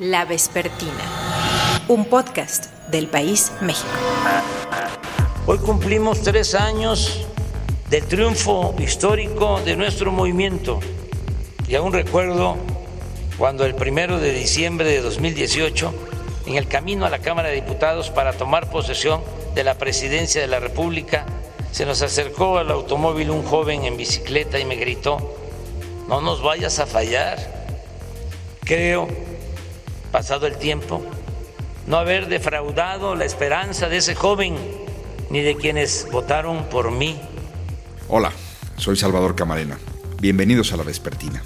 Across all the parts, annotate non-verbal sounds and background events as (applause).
La Vespertina, un podcast del País México. Hoy cumplimos tres años del triunfo histórico de nuestro movimiento y aún recuerdo cuando el primero de diciembre de 2018, en el camino a la Cámara de Diputados para tomar posesión de la presidencia de la República, se nos acercó al automóvil un joven en bicicleta y me gritó, no nos vayas a fallar. Creo, pasado el tiempo, no haber defraudado la esperanza de ese joven ni de quienes votaron por mí. Hola, soy Salvador Camarena. Bienvenidos a la Vespertina.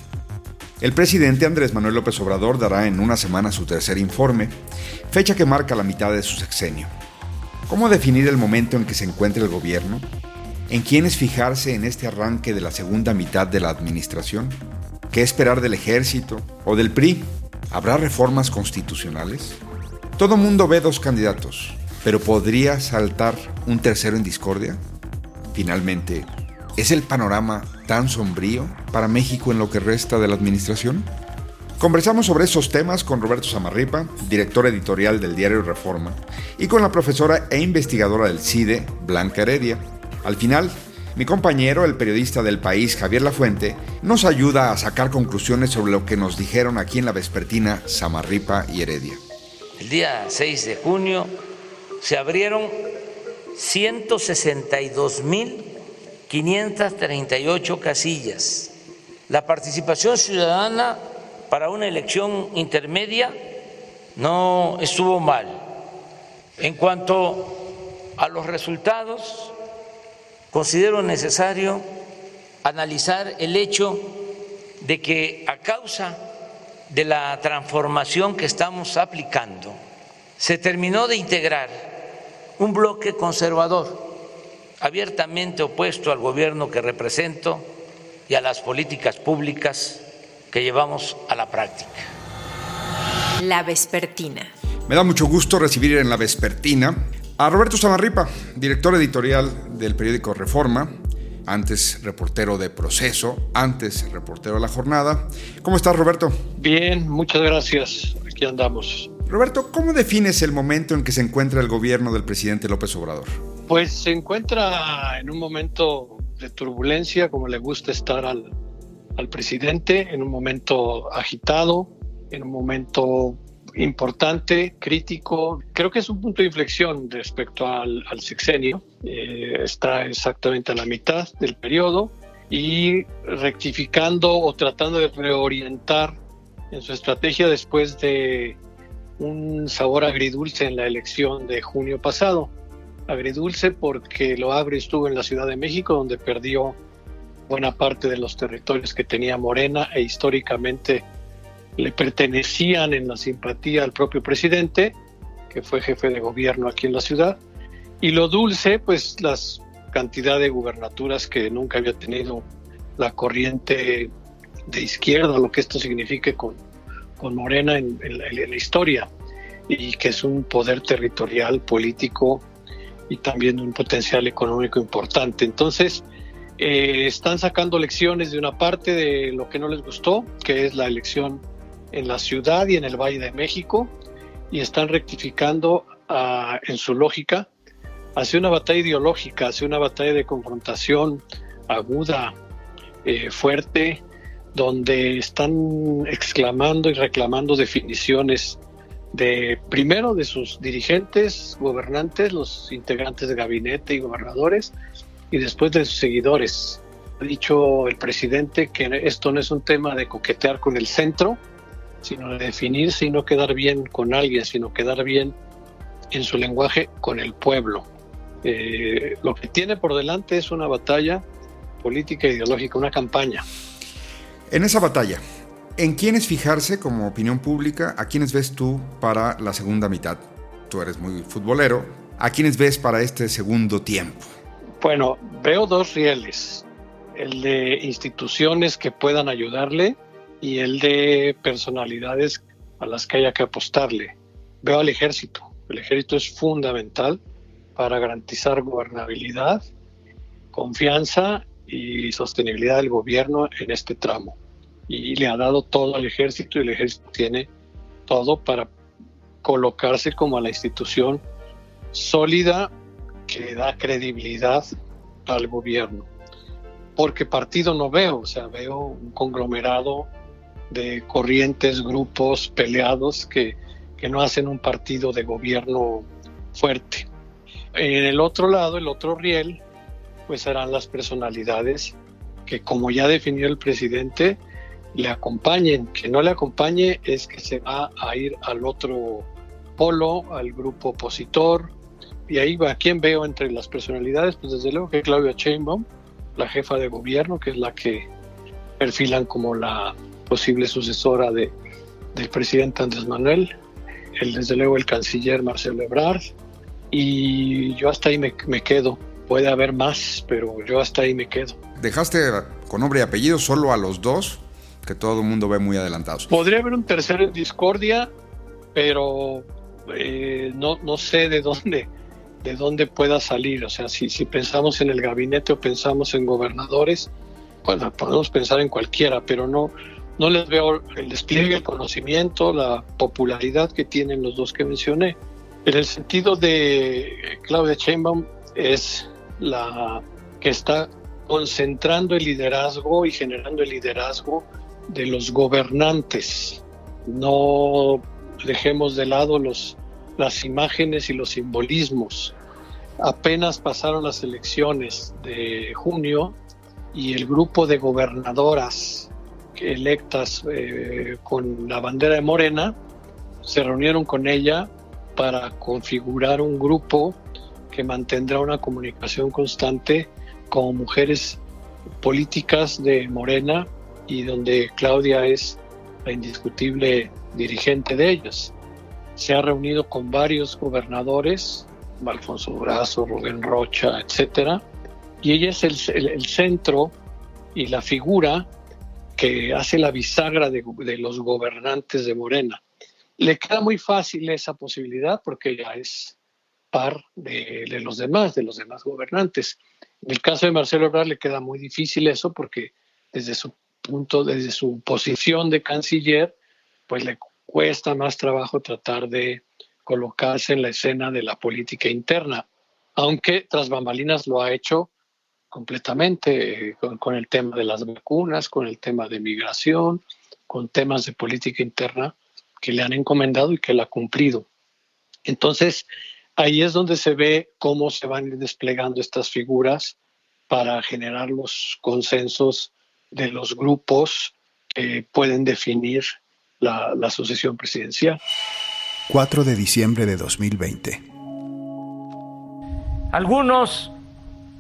El presidente Andrés Manuel López Obrador dará en una semana su tercer informe, fecha que marca la mitad de su sexenio. ¿Cómo definir el momento en que se encuentra el gobierno? ¿En quiénes fijarse en este arranque de la segunda mitad de la administración? ¿Qué esperar del ejército o del PRI? ¿Habrá reformas constitucionales? Todo mundo ve dos candidatos, pero ¿podría saltar un tercero en discordia? Finalmente, ¿es el panorama tan sombrío para México en lo que resta de la administración? Conversamos sobre esos temas con Roberto Samarripa, director editorial del diario Reforma, y con la profesora e investigadora del CIDE, Blanca Heredia. Al final, mi compañero, el periodista del país, Javier Lafuente, nos ayuda a sacar conclusiones sobre lo que nos dijeron aquí en la vespertina Samarripa y Heredia. El día 6 de junio se abrieron 162.538 casillas. La participación ciudadana para una elección intermedia no estuvo mal. En cuanto a los resultados, considero necesario analizar el hecho de que a causa de la transformación que estamos aplicando, se terminó de integrar un bloque conservador, abiertamente opuesto al gobierno que represento y a las políticas públicas que llevamos a la práctica. La Vespertina. Me da mucho gusto recibir en La Vespertina a Roberto Samarripa, director editorial del periódico Reforma, antes reportero de Proceso, antes reportero de La Jornada. ¿Cómo estás, Roberto? Bien, muchas gracias. Aquí andamos. Roberto, ¿cómo defines el momento en que se encuentra el gobierno del presidente López Obrador? Pues se encuentra en un momento de turbulencia, como le gusta estar al, al presidente, en un momento agitado, en un momento importante, crítico. Creo que es un punto de inflexión respecto al, sexenio. Eh, está exactamente a la mitad del periodo y rectificando o tratando de reorientar en su estrategia después de un sabor agridulce en la elección de junio pasado. Agridulce porque lo abre estuvo en la Ciudad de México, donde perdió buena parte de los territorios que tenía Morena e históricamente le pertenecían en la simpatía al propio presidente, que fue jefe de gobierno aquí en la ciudad, y lo dulce, pues las cantidad de gubernaturas que nunca había tenido la corriente de izquierda, lo que esto signifique con, con Morena en, la, historia, y que es un poder territorial, político y también un potencial económico importante. Entonces, eh, están sacando lecciones de una parte de lo que no les gustó, que es la elección en la ciudad y en el Valle de México y están rectificando ah, en su lógica hacia una batalla ideológica, hacia una batalla de confrontación aguda, eh, fuerte, donde están exclamando y reclamando definiciones de primero de sus dirigentes, gobernantes, los integrantes de gabinete y gobernadores, y después de sus seguidores. Ha dicho el presidente que esto no es un tema de coquetear con el centro, sino de definirse y no quedar bien con alguien, sino quedar bien en su lenguaje con el pueblo. Eh, lo que tiene por delante es una batalla política e ideológica, una campaña. En esa batalla, ¿en quiénes fijarse como opinión pública? ¿A quiénes ves tú para la segunda mitad? Tú eres muy futbolero. ¿A quiénes ves para este segundo tiempo? Bueno, veo dos rieles. El de instituciones que puedan ayudarle y el de personalidades a las que haya que apostarle. Veo al ejército. El ejército es fundamental para garantizar gobernabilidad, confianza y sostenibilidad del gobierno en este tramo. Y le ha dado todo al ejército y el ejército tiene todo para colocarse como la institución sólida que da credibilidad al gobierno. Porque partido no veo, o sea, veo un conglomerado de corrientes, grupos peleados que, que no hacen un partido de gobierno fuerte. En el otro lado, el otro riel, pues serán las personalidades que, como ya definió el presidente, le acompañen. Que no le acompañe es que se va a ir al otro polo, al grupo opositor. Y ahí va, ¿quién veo entre las personalidades? Pues desde luego que Claudia Sheinbaum, la jefa de gobierno, que es la que perfilan como la posible sucesora de, del presidente Andrés Manuel, el, desde luego el canciller Marcelo Ebrard, y yo hasta ahí me, me quedo. Puede haber más, pero yo hasta ahí me quedo. ¿Dejaste con nombre y apellido solo a los dos que todo el mundo ve muy adelantados? Podría haber un tercero en discordia, pero eh, no, no sé de dónde, de dónde pueda salir. O sea, si, si pensamos en el gabinete o pensamos en gobernadores, bueno, podemos pensar en cualquiera, pero no, no les veo el despliegue, el conocimiento, la popularidad que tienen los dos que mencioné. En el sentido de Claudia Sheinbaum es la que está concentrando el liderazgo y generando el liderazgo de los gobernantes. No dejemos de lado los, las imágenes y los simbolismos. Apenas pasaron las elecciones de junio y el grupo de gobernadoras electas eh, con la bandera de Morena se reunieron con ella para configurar un grupo que mantendrá una comunicación constante con mujeres políticas de Morena y donde Claudia es la indiscutible dirigente de ellas. Se ha reunido con varios gobernadores, Alfonso Durazo, Rubén Rocha, etcétera, y ella es el, centro y la figura que hace la bisagra de, los gobernantes de Morena. Le queda muy fácil esa posibilidad porque ella es par de, los demás, de los demás gobernantes. En el caso de Marcelo Ebrard le queda muy difícil eso porque desde su punto, desde su posición de canciller, pues le cuesta más trabajo tratar de colocarse en la escena de la política interna, aunque tras bambalinas lo ha hecho completamente eh, con, el tema de las vacunas, con el tema de migración, con temas de política interna que le han encomendado y que él ha cumplido. Entonces, ahí es donde se ve cómo se van desplegando estas figuras para generar los consensos de los grupos que pueden definir la, sucesión presidencial. 4 de diciembre de 2020. Algunos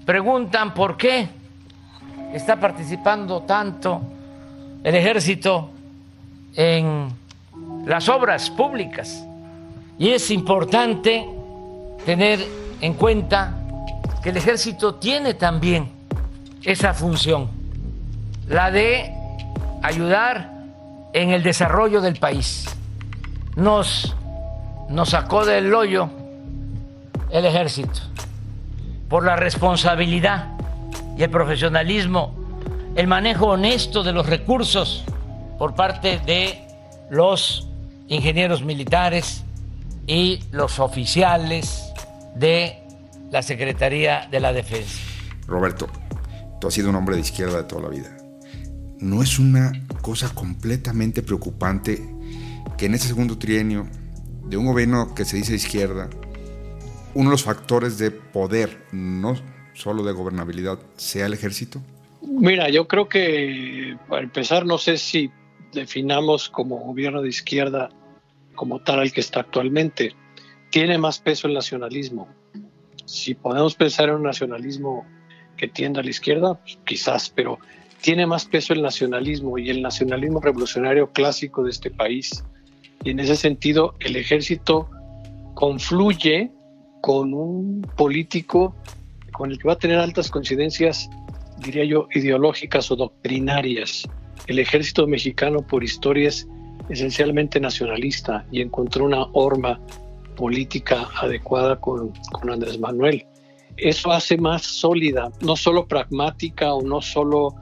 preguntan por qué está participando tanto el ejército en las obras públicas. Y es importante tener en cuenta que el ejército tiene también esa función, la de ayudar en el desarrollo del país. Nos, nos sacó del hoyo el ejército por la responsabilidad y el profesionalismo, el manejo honesto de los recursos por parte de los ingenieros militares y los oficiales de la Secretaría de la Defensa. Roberto, tú has sido un hombre de izquierda de toda la vida. ¿No es una cosa completamente preocupante que en ese segundo trienio de un gobierno que se dice izquierda, uno de los factores de poder, no solo de gobernabilidad, sea el ejército? Mira, yo creo que para empezar, no sé si definamos como gobierno de izquierda como tal al que está actualmente. Tiene más peso el nacionalismo. Si podemos pensar en un nacionalismo que tienda a la izquierda, pues, quizás, pero tiene más peso el nacionalismo y el nacionalismo revolucionario clásico de este país. Y en ese sentido, el ejército confluye con un político con el que va a tener altas coincidencias, diría yo, ideológicas o doctrinarias. El ejército mexicano por historia es esencialmente nacionalista y encontró una horma política adecuada con, con Andrés Manuel. Eso hace más sólida, no solo pragmática o no solo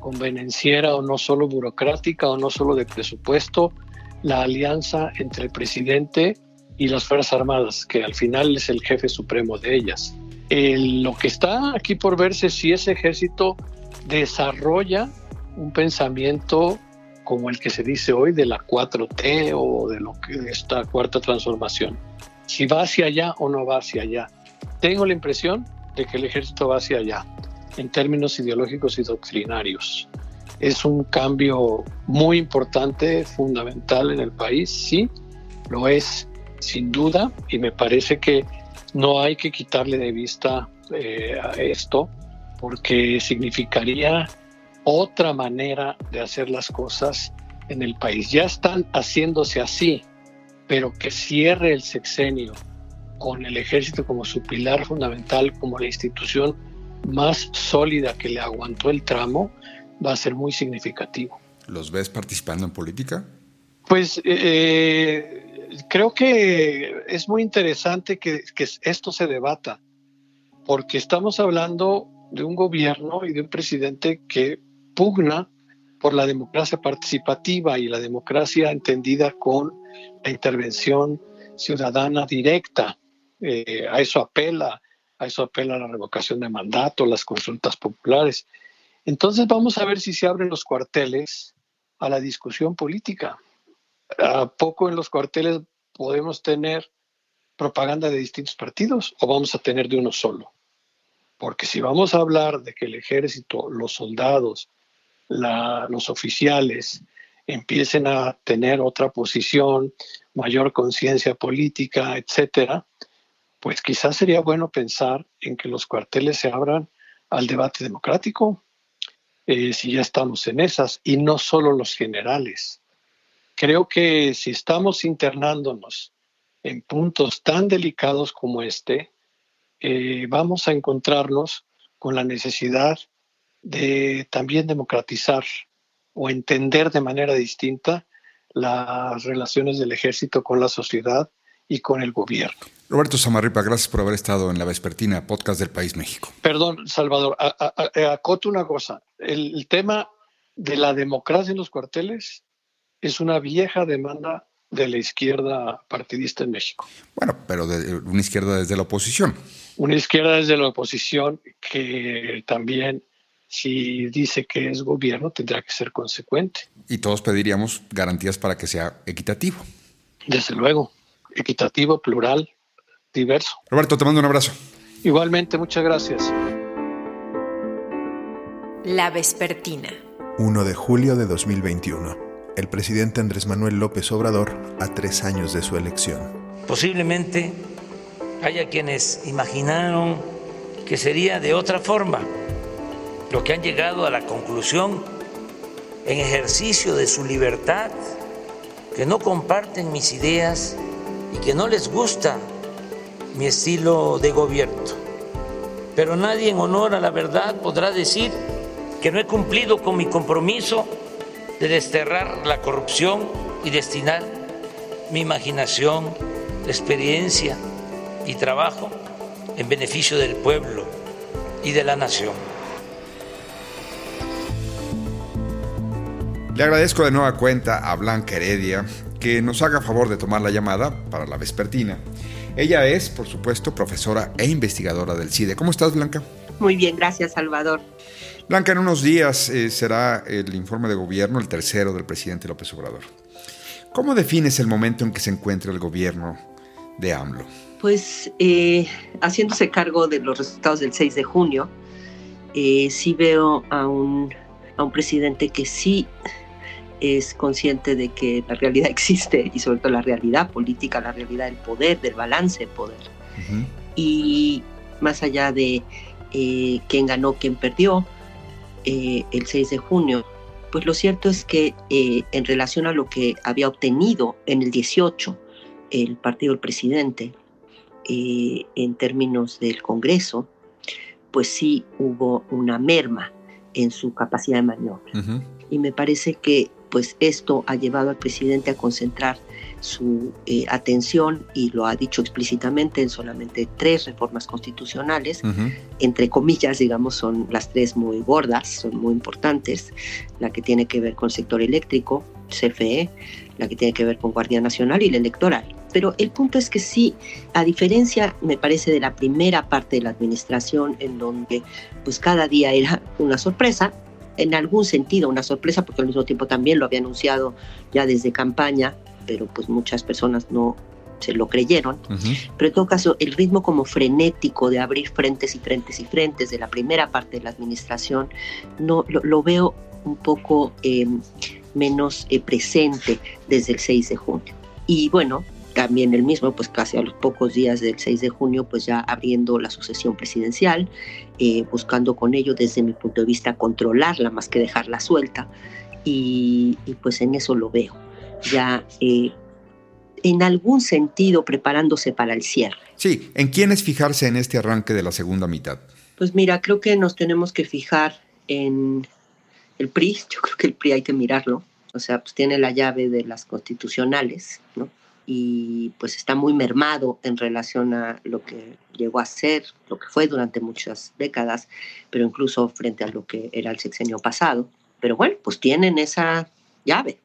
convenenciera o no solo burocrática o no solo de presupuesto, la alianza entre el presidente y las Fuerzas Armadas, que al final es el jefe supremo de ellas. lo que está aquí por verse es si ese ejército desarrolla un pensamiento como el que se dice hoy de la 4T o de lo que esta cuarta transformación. Si va hacia allá o no va hacia allá. Tengo la impresión de que el ejército va hacia allá en términos ideológicos y doctrinarios. Es un cambio muy importante, fundamental en el país, sí, lo es sin duda y me parece que no hay que quitarle de vista eh, a esto porque significaría otra manera de hacer las cosas en el país. Ya están haciéndose así, pero que cierre el sexenio con el ejército como su pilar fundamental, como la institución más sólida que le aguantó el tramo, va a ser muy significativo. ¿Los ves participando en política? Pues eh, creo que es muy interesante que, esto se debata, porque estamos hablando de un gobierno y de un presidente que pugna por la democracia participativa y la democracia entendida con la intervención ciudadana directa. Eh, a eso apela, a eso apela la revocación de mandato, las consultas populares. Entonces vamos a ver si se abren los cuarteles a la discusión política. ¿A poco en los cuarteles podemos tener propaganda de distintos partidos o vamos a tener de uno solo? Porque si vamos a hablar de que el ejército, los soldados, los oficiales empiecen a tener otra posición, mayor conciencia política, etcétera, pues quizás sería bueno pensar en que los cuarteles se abran al debate democrático, eh, si ya estamos en esas, y no solo los generales. Creo que si estamos internándonos en puntos tan delicados como este, eh, vamos a encontrarnos con la necesidad de también democratizar o entender de manera distinta las relaciones del ejército con la sociedad y con el gobierno. Roberto Samarripa, gracias por haber estado en la Vespertina, podcast del País México. Perdón, Salvador, acoto una cosa. El, tema de la democracia en los cuarteles es una vieja demanda de la izquierda partidista en México. Bueno, pero de una izquierda desde la oposición. Una izquierda desde la oposición que también si dice que es gobierno, tendrá que ser consecuente. Y todos pediríamos garantías para que sea equitativo. Desde luego, equitativo, plural, diverso. Roberto, te mando un abrazo. Igualmente, muchas gracias. La Vespertina. 1 de julio de 2021. El presidente Andrés Manuel López Obrador a tres años de su elección. Posiblemente haya quienes imaginaron que sería de otra forma los que han llegado a la conclusión en ejercicio de su libertad, que no comparten mis ideas y que no les gusta mi estilo de gobierno. Pero nadie en honor a la verdad podrá decir que no he cumplido con mi compromiso de desterrar la corrupción y destinar mi imaginación, experiencia y trabajo en beneficio del pueblo y de la nación. Le agradezco de nueva cuenta a Blanca Heredia que nos haga favor de tomar la llamada para la vespertina. Ella es, por supuesto, profesora e investigadora del CIDE. ¿Cómo estás, Blanca? Muy bien, gracias, Salvador. Blanca, en unos días eh, será el informe de gobierno, el tercero del presidente López Obrador. ¿Cómo defines el momento en que se encuentra el gobierno de AMLO? Pues eh, haciéndose cargo de los resultados del 6 de junio, eh, sí veo a un, a un presidente que sí es consciente de que la realidad (laughs) existe y sobre todo la realidad política, la realidad del poder, del balance de poder. Y más allá de eh, quién ganó, quién perdió, eh, el 6 de junio, pues lo cierto es que eh, en relación a lo que había obtenido en el 18 el partido del presidente en términos del Congreso, pues sí hubo una merma en su capacidad de maniobra. Y me parece que pues esto ha llevado al presidente a concentrar su eh, atención, y lo ha dicho explícitamente, en solamente tres reformas constitucionales, entre comillas, digamos, son las tres muy gordas, son muy importantes, la que tiene que ver con sector eléctrico, CFE, la que tiene que ver con Guardia Nacional y la electoral. Pero el punto es que sí, a diferencia, me parece, de la primera parte de la administración, en donde pues cada día era una sorpresa, en algún sentido una sorpresa, porque al mismo tiempo también lo había anunciado ya desde campaña, pero pues muchas personas no se lo creyeron. Pero en todo caso, el ritmo como frenético de abrir frentes y frentes y frentes de la primera parte de la administración, no lo, veo un poco eh, menos eh, presente desde el 6 de junio. Y bueno, también el mismo, pues casi a los pocos días del 6 de junio, pues ya abriendo la sucesión presidencial, eh, buscando con ello, desde mi punto de vista, controlarla más que dejarla suelta. Y, pues en eso lo veo, ya eh, en algún sentido preparándose para el cierre. Sí, ¿en quiénes fijarse en este arranque de la segunda mitad? Pues mira, creo que nos tenemos que fijar en el PRI, yo creo que el PRI hay que mirarlo, o sea, pues tiene la llave de las constitucionales, ¿no? y pues está muy mermado en relación a lo que llegó a ser, lo que fue durante muchas décadas, pero incluso frente a lo que era el sexenio pasado. Pero bueno, pues tienen esa llave.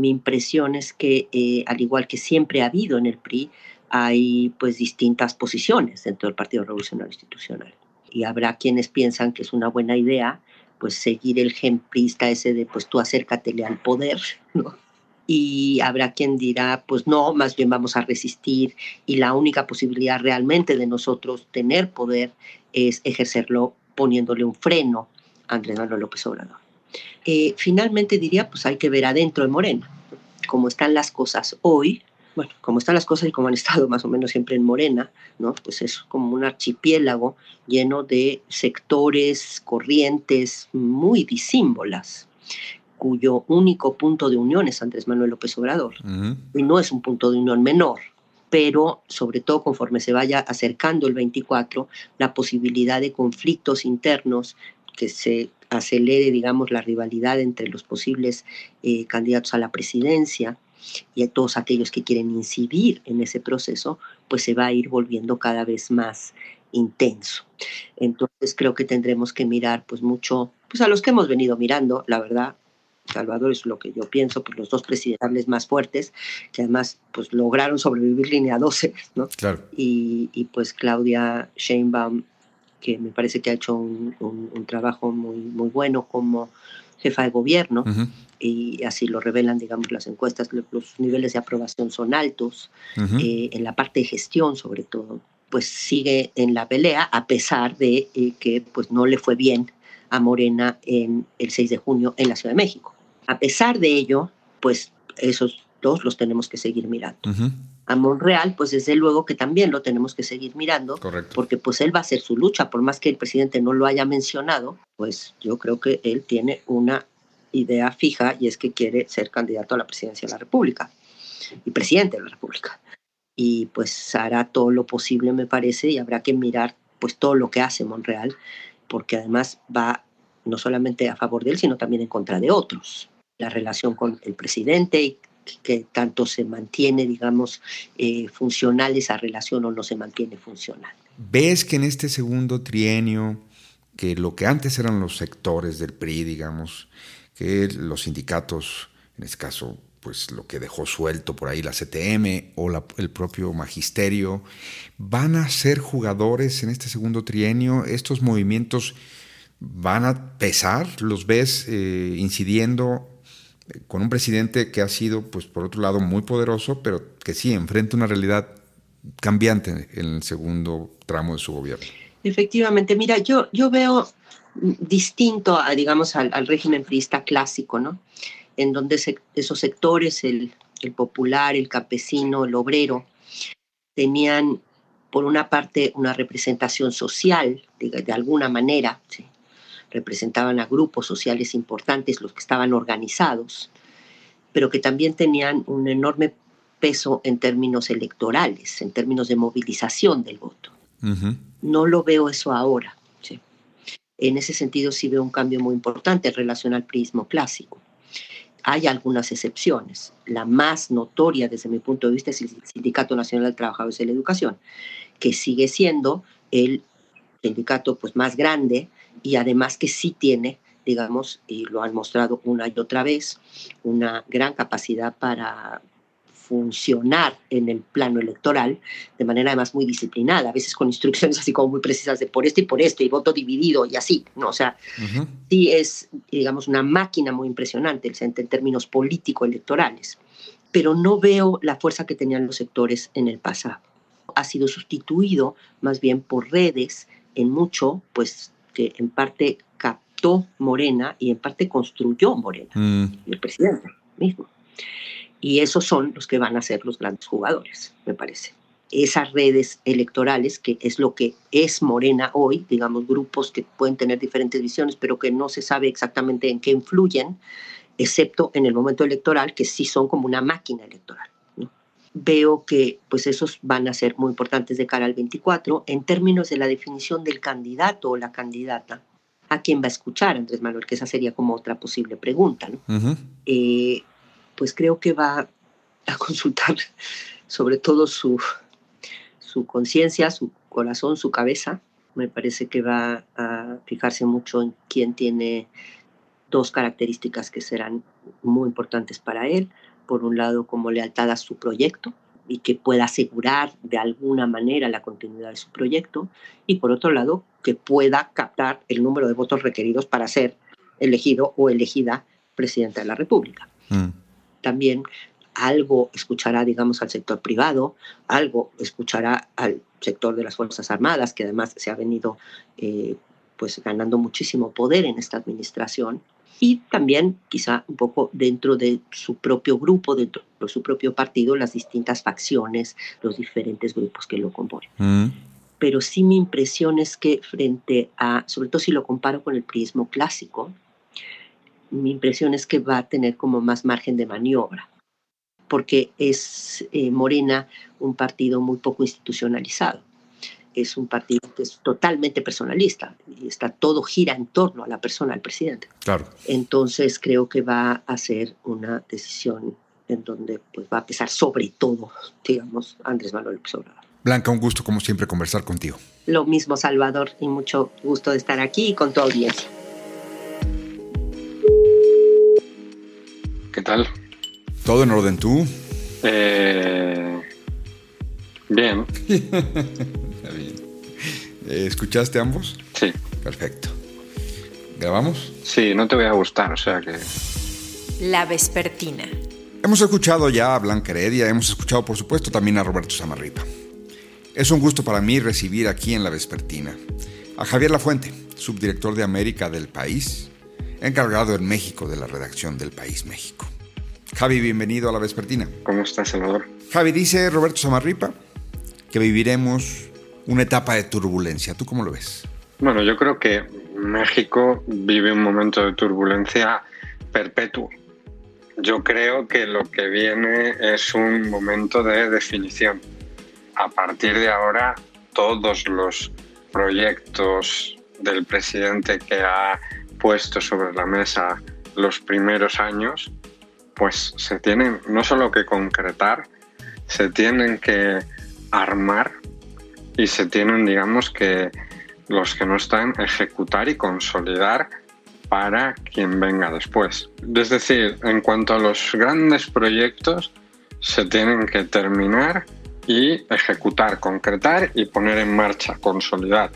Mi impresión es que, eh, al igual que siempre ha habido en el PRI, hay pues distintas posiciones dentro del Partido Revolucionario Institucional. Y habrá quienes piensan que es una buena idea pues seguir el gen prista ese de pues tú acércatele al poder, y habrá quien dirá, pues no, más bien vamos a resistir y la única posibilidad realmente de nosotros tener poder es ejercerlo poniéndole un freno a Andrés Manuel López Obrador. Eh, finalmente diría, pues hay que ver adentro de Morena, cómo están las cosas hoy, bueno, como están las cosas y como han (laughs) estado más o menos siempre en Morena, ¿no? Pues es como un archipiélago lleno de sectores, corrientes muy disímbolas, cuyo único punto de unión es Andrés Manuel López Obrador. Y no es un punto de unión menor, pero sobre todo conforme se vaya acercando el 24, la posibilidad de conflictos internos, que se acelere, digamos, la rivalidad entre los posibles eh, candidatos a la presidencia y a todos aquellos que quieren incidir en ese proceso, pues se va a ir volviendo cada vez más intenso. Entonces creo que tendremos que mirar pues mucho, pues a los que hemos venido mirando, la verdad, Salvador es lo que yo pienso, pues los dos presidenciales más fuertes, que además pues lograron sobrevivir línea 12, ¿no? Claro. Y, y pues Claudia Sheinbaum, que me parece que ha hecho un, un, trabajo muy, muy bueno como jefa de gobierno, y así lo revelan, digamos, las encuestas, los niveles de aprobación son altos, eh, en la parte de gestión sobre todo, pues sigue en la pelea, a pesar de eh, que pues no le fue bien a Morena en el 6 de junio en la Ciudad de México. A pesar de ello, pues esos dos los tenemos que seguir mirando. A Monreal, pues desde luego que también lo tenemos que seguir mirando, porque pues él va a hacer su lucha, por más que el presidente no lo haya mencionado, pues yo creo que él tiene una idea fija y es que quiere ser candidato a la presidencia de la República y presidente de la República. Y pues hará todo lo posible, me parece, y habrá que mirar pues todo lo que hace Monreal porque además va no solamente a favor de él, sino también en contra de otros. La relación con el presidente y que tanto se mantiene, digamos, eh, funcional esa relación o no se mantiene funcional. ¿Ves que en este segundo trienio, que lo que antes eran los sectores del PRI, digamos, que los sindicatos, en este caso pues lo que dejó suelto por ahí la CTM o el propio magisterio, van a ser jugadores en este segundo trienio, estos movimientos van a pesar, los ves eh, incidiendo con un presidente que ha sido, pues por otro lado, muy poderoso, pero que sí enfrenta una realidad cambiante en el segundo tramo de su gobierno. Efectivamente, mira, yo, yo veo distinto, a, digamos, al, régimen priista clásico, ¿no? en donde esos sectores, el, popular, el campesino, el obrero, tenían por una parte una representación social, de, alguna manera, representaban a grupos sociales importantes, los que estaban organizados, pero que también tenían un enorme peso en términos electorales, en términos de movilización del voto. No lo veo eso ahora. En ese sentido sí veo un cambio muy importante en relación al prismo clásico. Hay algunas excepciones. La más notoria desde mi punto de vista es el Sindicato Nacional de Trabajadores de la Educación, que sigue siendo el sindicato pues, más grande y además que sí tiene digamos, y lo han mostrado una y otra vez, una gran capacidad para funcionar en el plano electoral de manera además muy disciplinada, a veces con instrucciones así como muy precisas de por este y por este y voto dividido y así, ¿no? O sea, sí es, digamos, una máquina muy impresionante en términos político-electorales, pero no veo la fuerza que tenían los sectores en el pasado. Ha sido sustituido más bien por redes en mucho, pues que en parte captó Morena y en parte construyó Morena, mm. el presidente mismo. Y esos son los que van a ser los grandes jugadores, me parece. Esas redes electorales, que es lo que es Morena hoy, digamos, grupos que pueden tener diferentes visiones, pero que no se sabe exactamente en qué influyen, excepto en el momento electoral, que sí son como una máquina electoral. Veo que pues esos van a ser muy importantes de cara al 24 en términos de la definición del candidato o la candidata a quién va a escuchar Andrés Manuel, que esa sería como otra posible pregunta. ¿no? pues creo que va a consultar sobre todo su, su conciencia, su corazón, su cabeza. Me parece que va a fijarse mucho en quién tiene dos características que serán muy importantes para él. Por un lado, como lealtad a su proyecto y que pueda asegurar de alguna manera la continuidad de su proyecto. Y por otro lado, que pueda captar el número de votos requeridos para ser elegido o elegida presidenta de la República. Mm también algo escuchará, digamos, al sector privado, algo escuchará al sector de las Fuerzas Armadas, que además se ha venido eh, pues ganando muchísimo poder en esta administración, y también quizá un poco dentro de su propio grupo, dentro de su propio partido, las distintas facciones, los diferentes grupos que lo componen. Mm. Pero sí mi impresión es que frente a, sobre todo si lo comparo con el prismo clásico, mi impresión es que va a tener como más margen de maniobra, porque es eh, Morena un partido muy poco institucionalizado. Es un partido que es totalmente personalista y está todo gira en torno a la persona del presidente. Claro. Entonces creo que va a ser una decisión en donde pues, va a pesar sobre todo, digamos, Andrés Manuel López Obrador. Blanca, un gusto como siempre conversar contigo. Lo mismo, Salvador, y mucho gusto de estar aquí y con tu audiencia. ¿Qué tal? ¿Todo en orden tú? Eh, bien. (laughs) Eh, ¿Escuchaste ambos? Sí. Perfecto. ¿Grabamos? Sí, no te voy a gustar, o sea que... La Vespertina. Hemos escuchado ya a Blanca Heredia, hemos escuchado por supuesto también a Roberto Samarripa. Es un gusto para mí recibir aquí en La Vespertina a Javier Lafuente, subdirector de América del país, encargado en México de la redacción del País México. Javi, bienvenido a la Vespertina. ¿Cómo estás, Salvador? Javi, dice Roberto Samarripa que viviremos una etapa de turbulencia. ¿Tú cómo lo ves? Bueno, yo creo que México vive un momento de turbulencia perpetuo. Yo creo que lo que viene es un momento de definición. A partir de ahora, todos los proyectos del presidente que ha puesto sobre la mesa los primeros años, pues se tienen no solo que concretar, se tienen que armar y se tienen, digamos, que los que no están, ejecutar y consolidar para quien venga después. Es decir, en cuanto a los grandes proyectos, se tienen que terminar y ejecutar, concretar y poner en marcha, consolidar.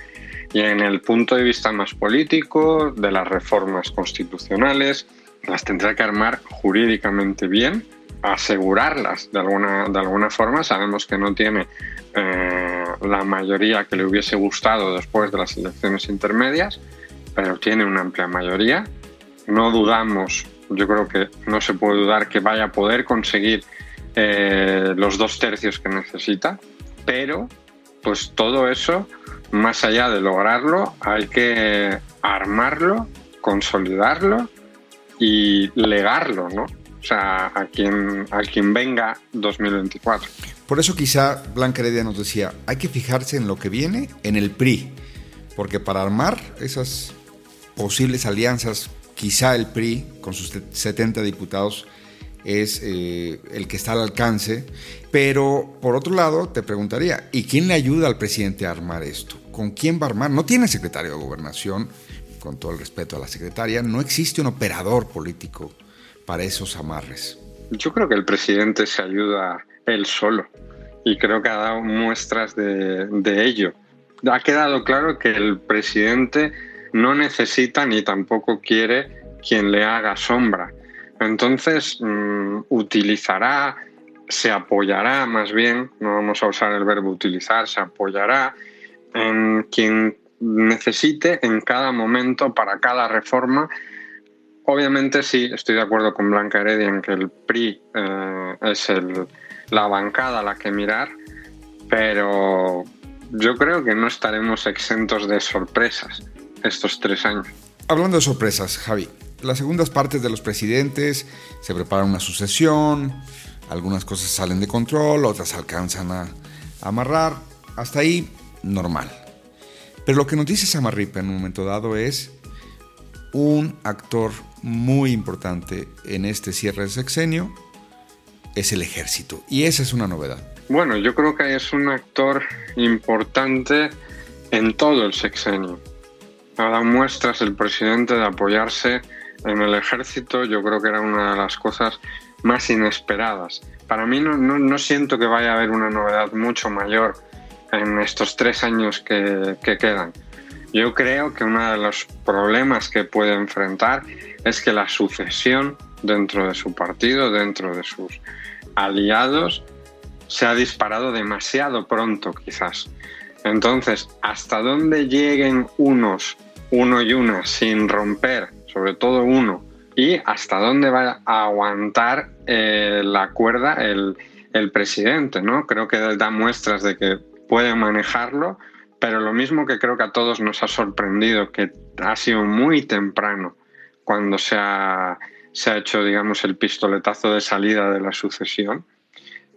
Y en el punto de vista más político, de las reformas constitucionales, las tendrá que armar jurídicamente bien, asegurarlas de alguna, de alguna forma. Sabemos que no tiene eh, la mayoría que le hubiese gustado después de las elecciones intermedias, pero tiene una amplia mayoría. No dudamos, yo creo que no se puede dudar que vaya a poder conseguir eh, los dos tercios que necesita, pero pues todo eso más allá de lograrlo, hay que armarlo, consolidarlo y legarlo, ¿no? O sea, a quien, a quien venga 2024. Por eso quizá Blanca Heredia nos decía, hay que fijarse en lo que viene en el PRI, porque para armar esas posibles alianzas, quizá el PRI, con sus 70 diputados, es eh, el que está al alcance. Pero por otro lado, te preguntaría, ¿y quién le ayuda al presidente a armar esto? ¿Con quién va a armar? No tiene secretario de gobernación. con todo el respeto a la secretaria, no existe un operador político para esos amarres. Yo creo que el presidente se ayuda él solo y creo que ha dado muestras de, ello. Ha quedado claro que el presidente no necesita ni tampoco quiere quien le haga sombra. Entonces mm, utilizará, se apoyará más bien, no vamos a usar el verbo utilizar, se apoyará en quien necesite en cada momento para cada reforma Obviamente sí, estoy de acuerdo con Blanca Heredia en que el PRI eh, es la bancada a la que mirar, pero yo creo que no estaremos exentos de sorpresas estos tres años. Hablando de sorpresas, Javi, las segundas partes de los presidentes se prepara una sucesión, algunas cosas salen de control, otras alcanzan a, amarrar, hasta ahí normal. Pero lo que nos dice Samarripa en un momento dado es un actor muy importante en este cierre de sexenio es el ejército. Y esa es una novedad. Bueno, yo creo que es un actor importante en todo el sexenio. Ha dado muestras el presidente de apoyarse en el ejército. Yo creo que era una de las cosas más inesperadas. Para mí no, siento que vaya a haber una novedad mucho mayor en estos tres años que quedan. Yo creo que uno de los problemas que puede enfrentar es que la sucesión dentro de su partido, dentro de sus aliados, se ha disparado demasiado pronto quizás. Entonces, hasta dónde lleguen unos, uno y una, sin romper, sobre todo uno, y hasta dónde va a aguantar eh, la cuerda el, el presidente, ¿no? Creo que da muestras de que puede manejarlo, pero lo mismo que creo que a todos nos ha sorprendido, que ha sido muy temprano cuando se ha, se ha hecho, digamos, el pistoletazo de salida de la sucesión.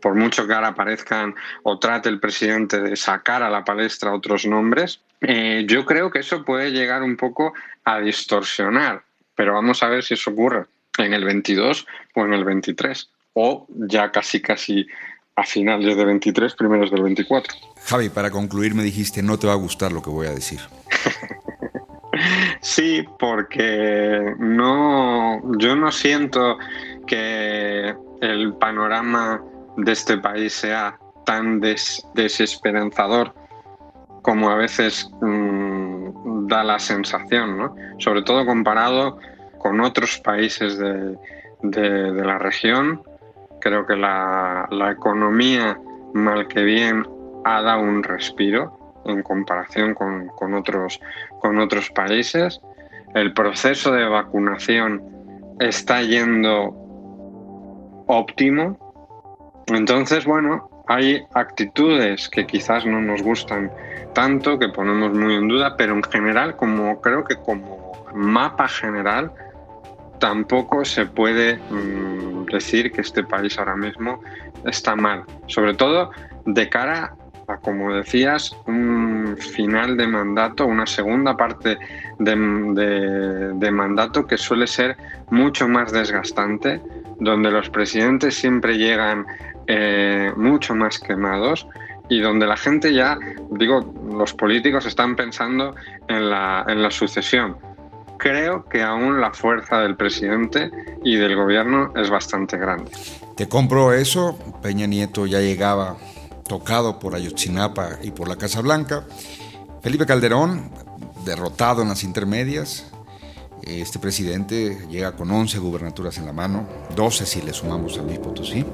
Por mucho que ahora aparezcan o trate el presidente de sacar a la palestra otros nombres, eh, yo creo que eso puede llegar un poco a distorsionar, pero vamos a ver si eso ocurre en el 22 o en el 23, o ya casi casi a finales de 23, primeros del 24. Javi, para concluir me dijiste, no te va a gustar lo que voy a decir. (laughs) sí, porque no, yo no siento que el panorama de este país sea tan desesperanzador como a veces mm, da la sensación, ¿no? Sobre todo comparado con otros países de, de la región Creo que la, economía, mal que bien, ha dado un respiro en comparación con, otros, con otros países. El proceso de vacunación está yendo óptimo. Entonces, bueno, hay actitudes que quizás no nos gustan tanto, que ponemos muy en duda, pero en general, como creo que como mapa general, tampoco se puede mm, decir que este país ahora mismo está mal, sobre todo de cara a, como decías, un final de mandato, una segunda parte de, mandato que suele ser mucho más desgastante, donde los presidentes siempre llegan eh, mucho más quemados y donde la gente ya, digo, los políticos están pensando en la, en la sucesión creo que aún la fuerza del presidente y del gobierno es bastante grande. Te compro eso, Peña Nieto ya llegaba tocado por Ayotzinapa y por la Casa Blanca. Felipe Calderón, derrotado en las intermedias. Este presidente llega con 11 gubernaturas en la mano, 12 si le sumamos a Luis Potosí.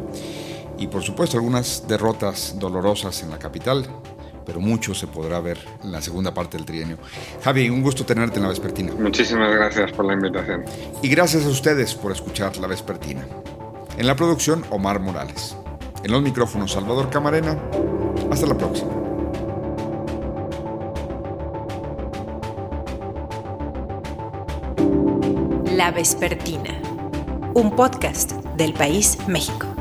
Y por supuesto algunas derrotas dolorosas en la capital, pero mucho se podrá ver en la segunda parte del trienio. Javi, un gusto tenerte en la Vespertina. Muchísimas gracias por la invitación. Y gracias a ustedes por escuchar la Vespertina. En la producción, Omar Morales. En los micrófonos, Salvador Camarena. Hasta la próxima. La Vespertina, un podcast del País México.